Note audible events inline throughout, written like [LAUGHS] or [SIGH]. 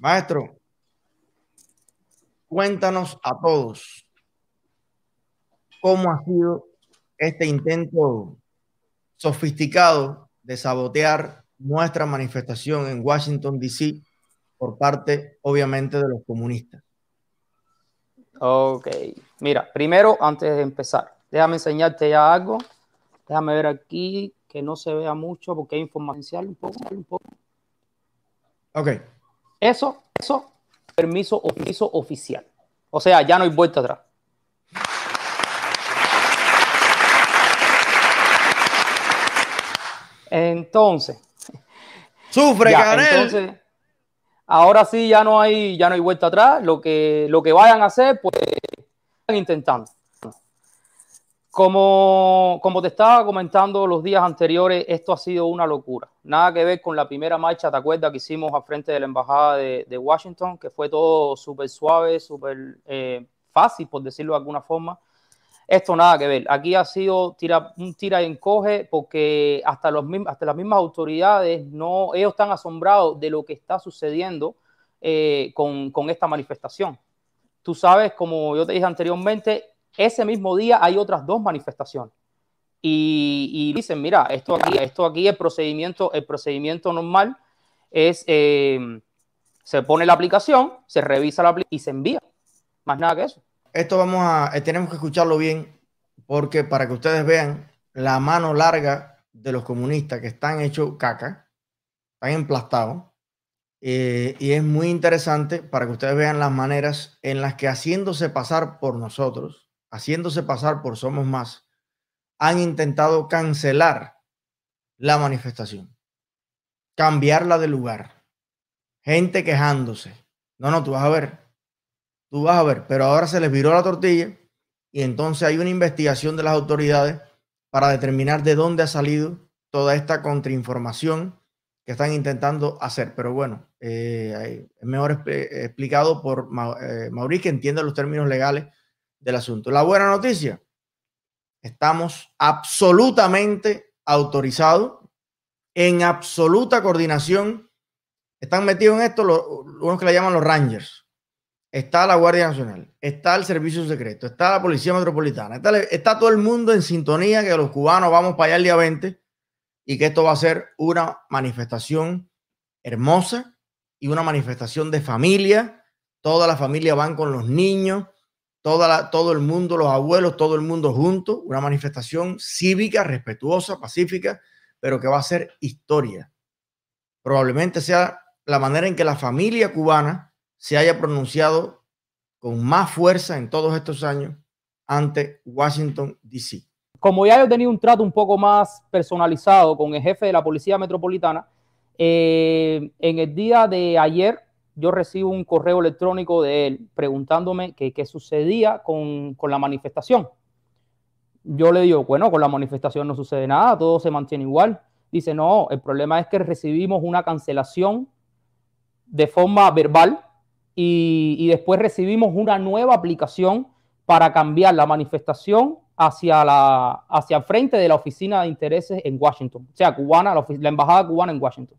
Maestro, cuéntanos a todos cómo ha sido este intento sofisticado de sabotear nuestra manifestación en Washington, D.C. por parte, obviamente, de los comunistas. Ok, mira, primero, antes de empezar, déjame enseñarte ya algo. Déjame ver aquí que no se vea mucho porque hay información un poco, un poco. Ok. Eso, eso, permiso, permiso oficial. O sea, ya no hay vuelta atrás. Entonces. Sufre, Entonces, ahora sí ya no hay, ya no hay vuelta atrás. Lo que, lo que vayan a hacer, pues están intentando. Como, como te estaba comentando los días anteriores, esto ha sido una locura. Nada que ver con la primera marcha, ¿te acuerdas que hicimos al frente de la Embajada de, Washington? Que fue todo súper suave, súper eh, fácil, por decirlo de alguna forma. Esto nada que ver. Aquí ha sido tira, un tira y encoge porque hasta, los, hasta las mismas autoridades, no, ellos están asombrados de lo que está sucediendo eh, con, con, esta manifestación. Tú sabes, como yo te dije anteriormente, ese mismo día hay otras dos manifestaciones. Y, dicen, mira, esto aquí, esto aquí, el procedimiento, el procedimiento normal es, eh, se pone la aplicación, se revisa la aplicación y se envía. Más nada que eso esto vamos a, eh, tenemos que escucharlo bien, porque para que ustedes vean la mano larga de los comunistas que están hechos caca, están emplastados, eh, y es muy interesante para que ustedes vean las maneras en las que haciéndose pasar por nosotros, haciéndose pasar por Somos Más, han intentado cancelar la manifestación, cambiarla de lugar, gente quejándose. No, no, tú vas a ver, Tú vas a ver, pero ahora se les viró la tortilla y entonces hay una investigación de las autoridades para determinar de dónde ha salido toda esta contrainformación que están intentando hacer. Pero bueno, eh, es mejor explicado por eh, Mauricio, que entiende los términos legales del asunto. La buena noticia, estamos absolutamente autorizados, en absoluta coordinación. Están metidos en esto los, unos que le llaman los Rangers está la Guardia Nacional, está el Servicio Secreto, está la Policía Metropolitana, está, todo el mundo en sintonía que los cubanos vamos para allá el día 20 y que esto va a ser una manifestación hermosa y una manifestación de familia. Toda la familia van con los niños, toda todo el mundo, los abuelos, todo el mundo junto. Una manifestación cívica, respetuosa, pacífica, pero que va a ser historia. Probablemente sea la manera en que la familia cubana se haya pronunciado con más fuerza en todos estos años ante Washington, D.C. Como ya he tenido un trato un poco más personalizado con el jefe de la Policía Metropolitana, eh, en el día de ayer yo recibo un correo electrónico de él preguntándome qué sucedía con, con la manifestación. Yo le digo, bueno, con la manifestación no sucede nada, todo se mantiene igual. Dice, no, el problema es que recibimos una cancelación de forma verbal y, después recibimos una nueva aplicación para cambiar la manifestación hacia, la, hacia el frente de la oficina de intereses en Washington, o sea, cubana, la, embajada cubana en Washington.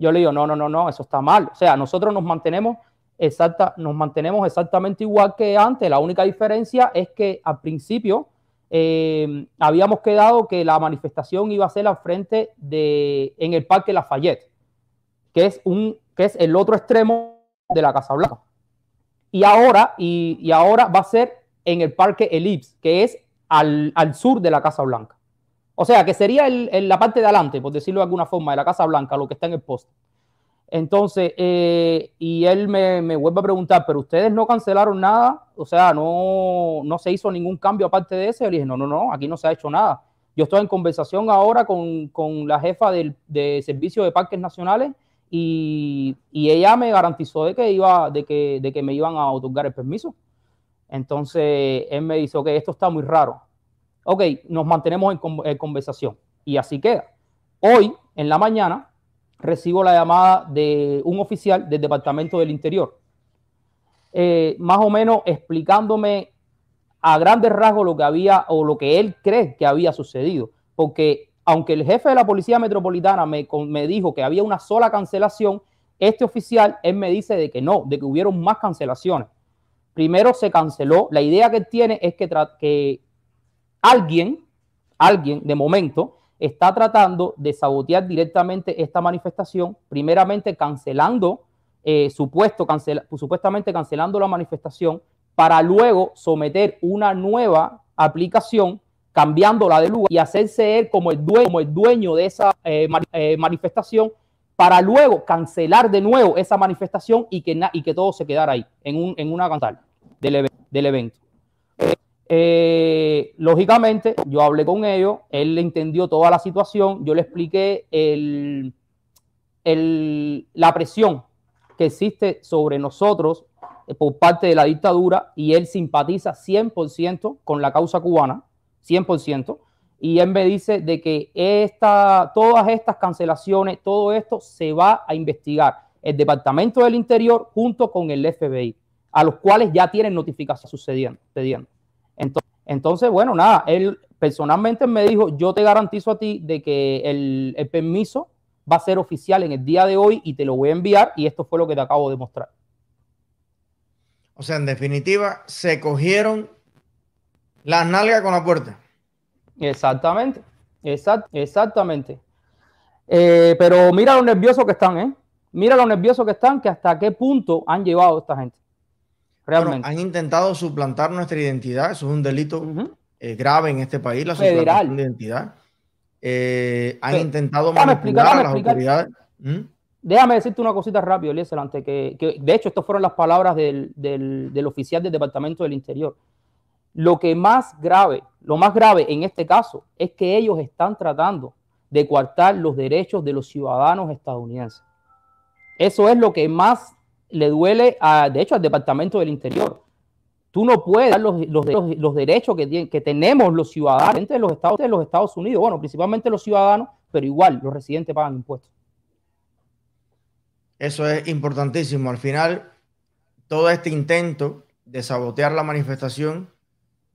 Yo le digo, no, no, no, no, eso está mal. O sea, nosotros nos mantenemos, exacta, nos mantenemos exactamente igual que antes. La única diferencia es que al principio eh, habíamos quedado que la manifestación iba a ser al frente de, en el Parque Lafayette, que es, un, que es el otro extremo de la Casa Blanca. Y ahora, y, ahora va a ser en el Parque Ellipse, que es al, sur de la Casa Blanca. O sea, que sería en la parte de adelante, por decirlo de alguna forma, de la Casa Blanca, lo que está en el poste. Entonces, eh, y él me, me, vuelve a preguntar, pero ustedes no cancelaron nada, o sea, no, no se hizo ningún cambio aparte de ese. Yo le dije, no, no, no, aquí no se ha hecho nada. Yo estoy en conversación ahora con, con la jefa del, de Servicio de Parques Nacionales y, ella me garantizó de que, iba, de, que, de que me iban a otorgar el permiso. Entonces él me dice, ok, esto está muy raro. Ok, nos mantenemos en, conversación. Y así queda. Hoy, en la mañana, recibo la llamada de un oficial del Departamento del Interior, eh, más o menos explicándome a grandes rasgos lo que había o lo que él cree que había sucedido. Porque aunque el jefe de la Policía Metropolitana me, dijo que había una sola cancelación, Este oficial, él me dice de que no, de que hubieron más cancelaciones. Primero se canceló, la idea que tiene es que alguien, alguien de momento, está tratando de sabotear directamente esta manifestación, primeramente cancelando, eh, supuesto, supuestamente cancelando la manifestación, para luego someter una nueva aplicación, cambiándola de lugar y hacerse él como el dueño, como el dueño de esa eh, eh, manifestación, para luego cancelar de nuevo esa manifestación y que, todo se quedara ahí, en, un, en una cantal del, del evento. Eh, lógicamente, yo hablé con ellos, él entendió toda la situación, yo le expliqué el, la presión que existe sobre nosotros eh, por parte de la dictadura y él simpatiza 100% con la causa cubana, 100%, y él me dice de que esta, todas estas cancelaciones, todo esto se va a investigar el Departamento del Interior junto con el FBI, a los cuales ya tienen notificación sucediendo. sucediendo. Entonces, bueno, nada, él personalmente me dijo, yo te garantizo a ti de que el, permiso va a ser oficial en el día de hoy y te lo voy a enviar y esto fue lo que te acabo de mostrar. O sea, en definitiva, se cogieron las nalgas con la puerta. Exactamente, exactamente. Eh, pero mira lo nerviosos que están, ¿eh? Mira lo nerviosos que están, que hasta qué punto han llevado esta gente han intentado suplantar nuestra identidad, eso es un delito eh, grave en este país, la suplantación de identidad. Eh, han intentado manipular a las autoridades. ¿Mm? Déjame decirte una cosita rápido, Eliezer, antes que, que, de hecho, estas fueron las palabras del, del, del, oficial del Departamento del Interior. Lo que más grave, lo más grave en este caso es que ellos están tratando de coartar los derechos de los ciudadanos estadounidenses. Eso es lo que más le duele, a, de hecho, al Departamento del Interior. Tú no puedes dar los, los, derechos que, que tenemos los ciudadanos de los, Estados, de los Estados Unidos, bueno, principalmente los ciudadanos, pero igual los residentes pagan impuestos. Eso es importantísimo. Al final, todo este intento de sabotear la manifestación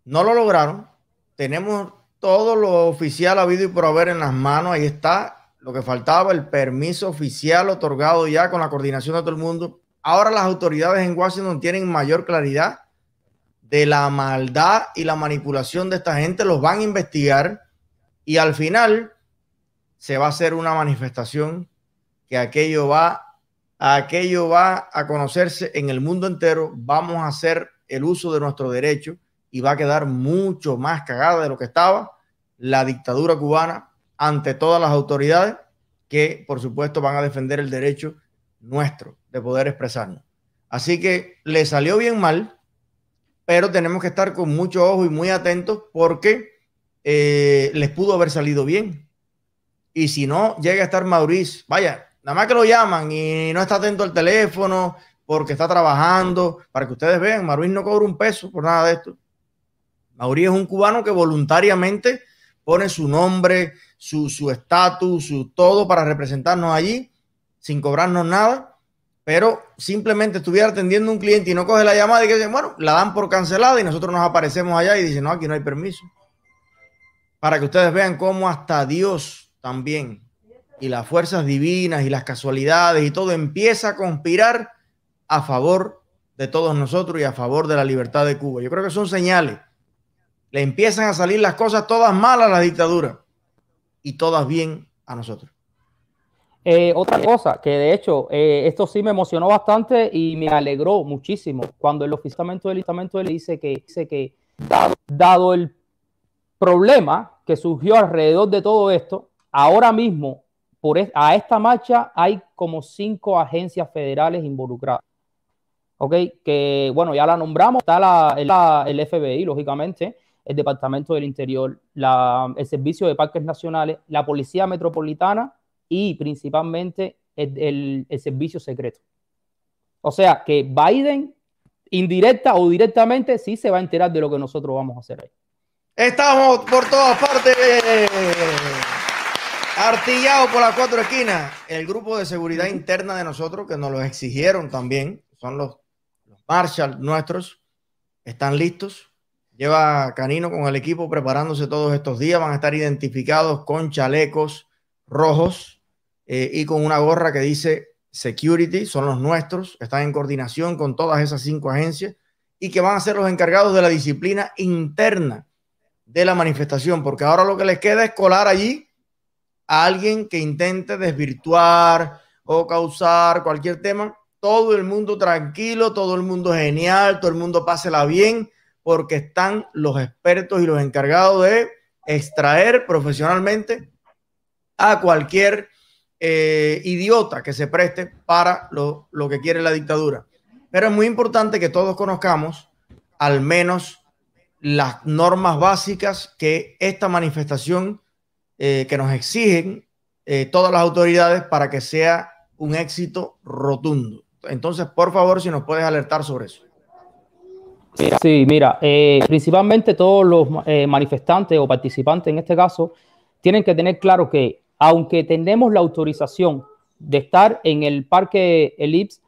no lo lograron. Tenemos todo lo oficial habido y por haber en las manos. Ahí está lo que faltaba, el permiso oficial otorgado ya con la coordinación de todo el mundo Ahora las autoridades en Washington tienen mayor claridad de la maldad y la manipulación de esta gente, los van a investigar y al final se va a hacer una manifestación que aquello va, aquello va a conocerse en el mundo entero, vamos a hacer el uso de nuestro derecho y va a quedar mucho más cagada de lo que estaba la dictadura cubana ante todas las autoridades que por supuesto van a defender el derecho nuestro de poder expresarnos. Así que le salió bien mal, pero tenemos que estar con mucho ojo y muy atentos porque eh, les pudo haber salido bien. Y si no, llega a estar Maurice, vaya, nada más que lo llaman y no está atento al teléfono porque está trabajando, para que ustedes vean, Maurice no cobra un peso por nada de esto. Maurice es un cubano que voluntariamente pone su nombre, su estatus, su todo para representarnos allí sin cobrarnos nada, pero simplemente estuviera atendiendo un cliente y no coge la llamada y que dice, bueno, la dan por cancelada y nosotros nos aparecemos allá y dicen, no, aquí no hay permiso. Para que ustedes vean cómo hasta Dios también y las fuerzas divinas y las casualidades y todo empieza a conspirar a favor de todos nosotros y a favor de la libertad de Cuba. Yo creo que son señales. Le empiezan a salir las cosas todas malas a la dictadura y todas bien a nosotros. Eh, otra cosa, que de hecho, eh, esto sí me emocionó bastante y me alegró muchísimo cuando el oficialmente del listamento le dice que, dice que dado, el problema que surgió alrededor de todo esto, ahora mismo por a esta marcha hay como cinco agencias federales involucradas. Ok, que bueno, ya la nombramos, está la, el FBI, lógicamente, el Departamento del Interior, la, el Servicio de Parques Nacionales, la Policía Metropolitana y principalmente el, servicio secreto. O sea que Biden, indirecta o directamente, sí se va a enterar de lo que nosotros vamos a hacer ahí. Estamos por todas partes. Artillado por las cuatro esquinas. El grupo de seguridad interna de nosotros, que nos lo exigieron también, son los, los Marshall nuestros, están listos. Lleva Canino con el equipo preparándose todos estos días. Van a estar identificados con chalecos rojos eh, y con una gorra que dice Security, son los nuestros, están en coordinación con todas esas cinco agencias y que van a ser los encargados de la disciplina interna de la manifestación, porque ahora lo que les queda es colar allí a alguien que intente desvirtuar o causar cualquier tema. Todo el mundo tranquilo, todo el mundo genial, todo el mundo pásela bien, porque están los expertos y los encargados de extraer profesionalmente a cualquier eh, idiota que se preste para lo, que quiere la dictadura. Pero es muy importante que todos conozcamos al menos las normas básicas que esta manifestación eh, que nos exigen eh, todas las autoridades para que sea un éxito rotundo. Entonces, por favor, si nos puedes alertar sobre eso. Sí, mira, principalmente todos los manifestantes o participantes en este caso tienen que tener claro que aunque tenemos la autorización de estar en el parque Elips,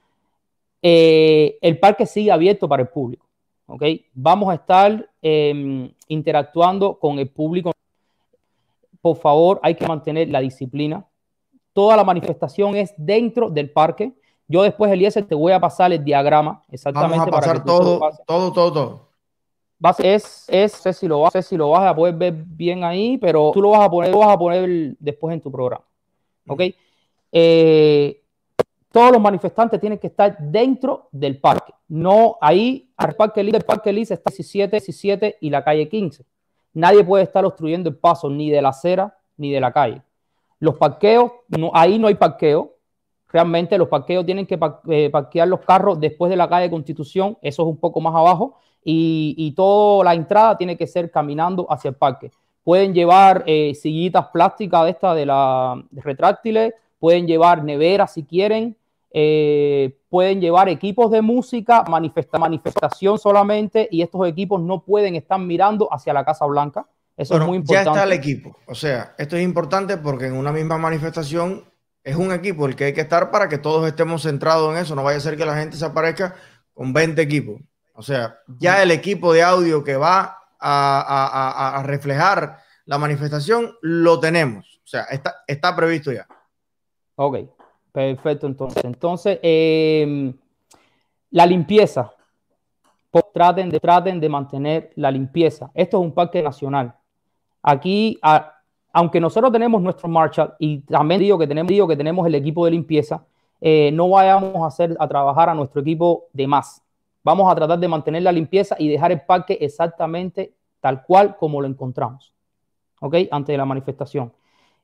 eh, el parque sigue abierto para el público. ¿ok? Vamos a estar em, interactuando con el público. Por favor, hay que mantener la disciplina. Toda la manifestación es dentro del parque. Yo después, Eliezer, te voy a pasar el diagrama exactamente. Vamos a pasar todo, todo, todo, todo es, es sé si lo sé si lo vas a poder ver bien ahí, pero tú lo vas a poner, lo vas a poner después en tu programa. ¿Ok? Eh, todos los manifestantes tienen que estar dentro del parque. No ahí, al parque Lice, el parque Lice está 17, 17 y la calle 15. Nadie puede estar obstruyendo el paso ni de la acera ni de la calle. Los parqueos, no, ahí no hay parqueo. Realmente los parqueos tienen que eh, parquear los carros después de la calle Constitución. Eso es un poco más abajo y, toda la entrada tiene que ser caminando hacia el parque. Pueden llevar eh, sillitas plásticas de estas de la retráctiles, pueden llevar neveras si quieren, eh, pueden llevar equipos de música, manifestación solamente, y estos equipos no pueden estar mirando hacia la Casa Blanca. Eso es muy importante. Ya está el equipo. O sea, esto es importante porque en una misma manifestación es un equipo el que hay que estar para que todos estemos centrados en eso. No vaya a ser que la gente se aparezca con 20 equipos. O sea, ya el equipo de audio que va a, reflejar la manifestación lo tenemos. O sea, está, está previsto ya. Ok, perfecto. Entonces, entonces em, la limpieza. Pues, traten, de, traten de mantener la limpieza. Esto es un parque nacional. Aquí, aunque nosotros tenemos nuestro Marshall y también digo que tenemos, digo que tenemos el equipo de limpieza, eh, no vayamos a hacer a trabajar a nuestro equipo de más. Vamos a tratar de mantener la limpieza y dejar el parque exactamente tal cual como lo encontramos. ¿Ok? Antes de la manifestación.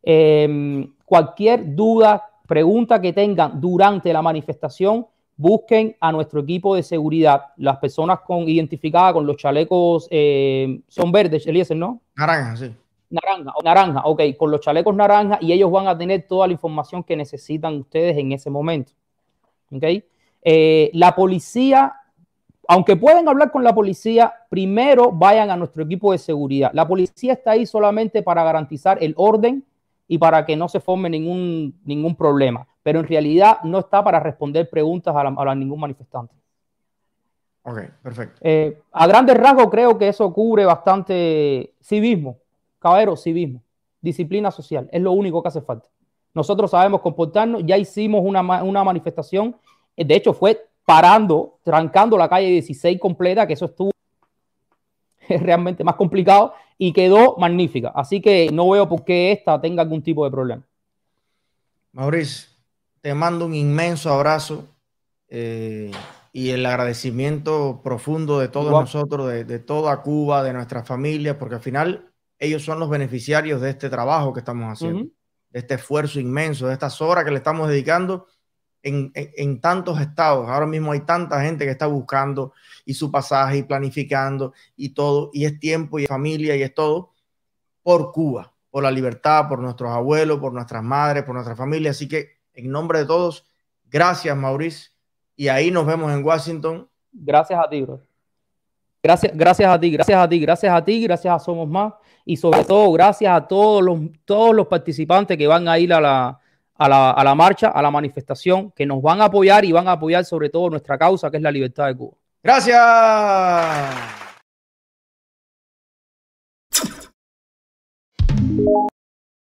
Em, cualquier duda, pregunta que tengan durante la manifestación, busquen a nuestro equipo de seguridad. Las personas con, identificadas con los chalecos eh, son verdes, Eliezer, ¿no? Naranja, sí. Naranja, naranja, ok, con los chalecos naranja y ellos van a tener toda la información que necesitan ustedes en ese momento. ¿Ok? Eh, la policía aunque pueden hablar con la policía, primero vayan a nuestro equipo de seguridad. La policía está ahí solamente para garantizar el orden y para que no se forme ningún, ningún problema, pero en realidad no está para responder preguntas a, ningún manifestante. Ok, perfecto. Eh, a grandes rasgos creo que eso cubre bastante civismo, caballero, civismo, disciplina social, es lo único que hace falta. Nosotros sabemos comportarnos, ya hicimos una, una manifestación, de hecho fue parando, trancando la calle 16 completa, que eso estuvo [LAUGHS] realmente más complicado y quedó magnífica. Así que no veo por qué esta tenga algún tipo de problema. Mauricio, te mando un inmenso abrazo eh, y el agradecimiento profundo de todos nosotros, de, toda Cuba, de nuestras familias, porque al final ellos son los beneficiarios de este trabajo que estamos haciendo, de este esfuerzo inmenso, de estas horas que le estamos dedicando en, tantos estados. Ahora mismo hay tanta gente que está buscando y su pasaje y planificando y todo, y es tiempo y es familia y es todo por Cuba, por la libertad, por nuestros abuelos, por nuestras madres, por nuestra familia. Así que en nombre de todos, gracias Maurice. Y ahí nos vemos en Washington. Gracias a ti, bro. Gracias, gracias a ti, gracias a ti, gracias a ti, gracias a Somos Más y sobre todo gracias a todos los, todos los participantes que van a ir a la, a la, a la marcha, a la manifestación, que nos van a apoyar y van a apoyar sobre todo nuestra causa, que es la libertad de Cuba. Gracias.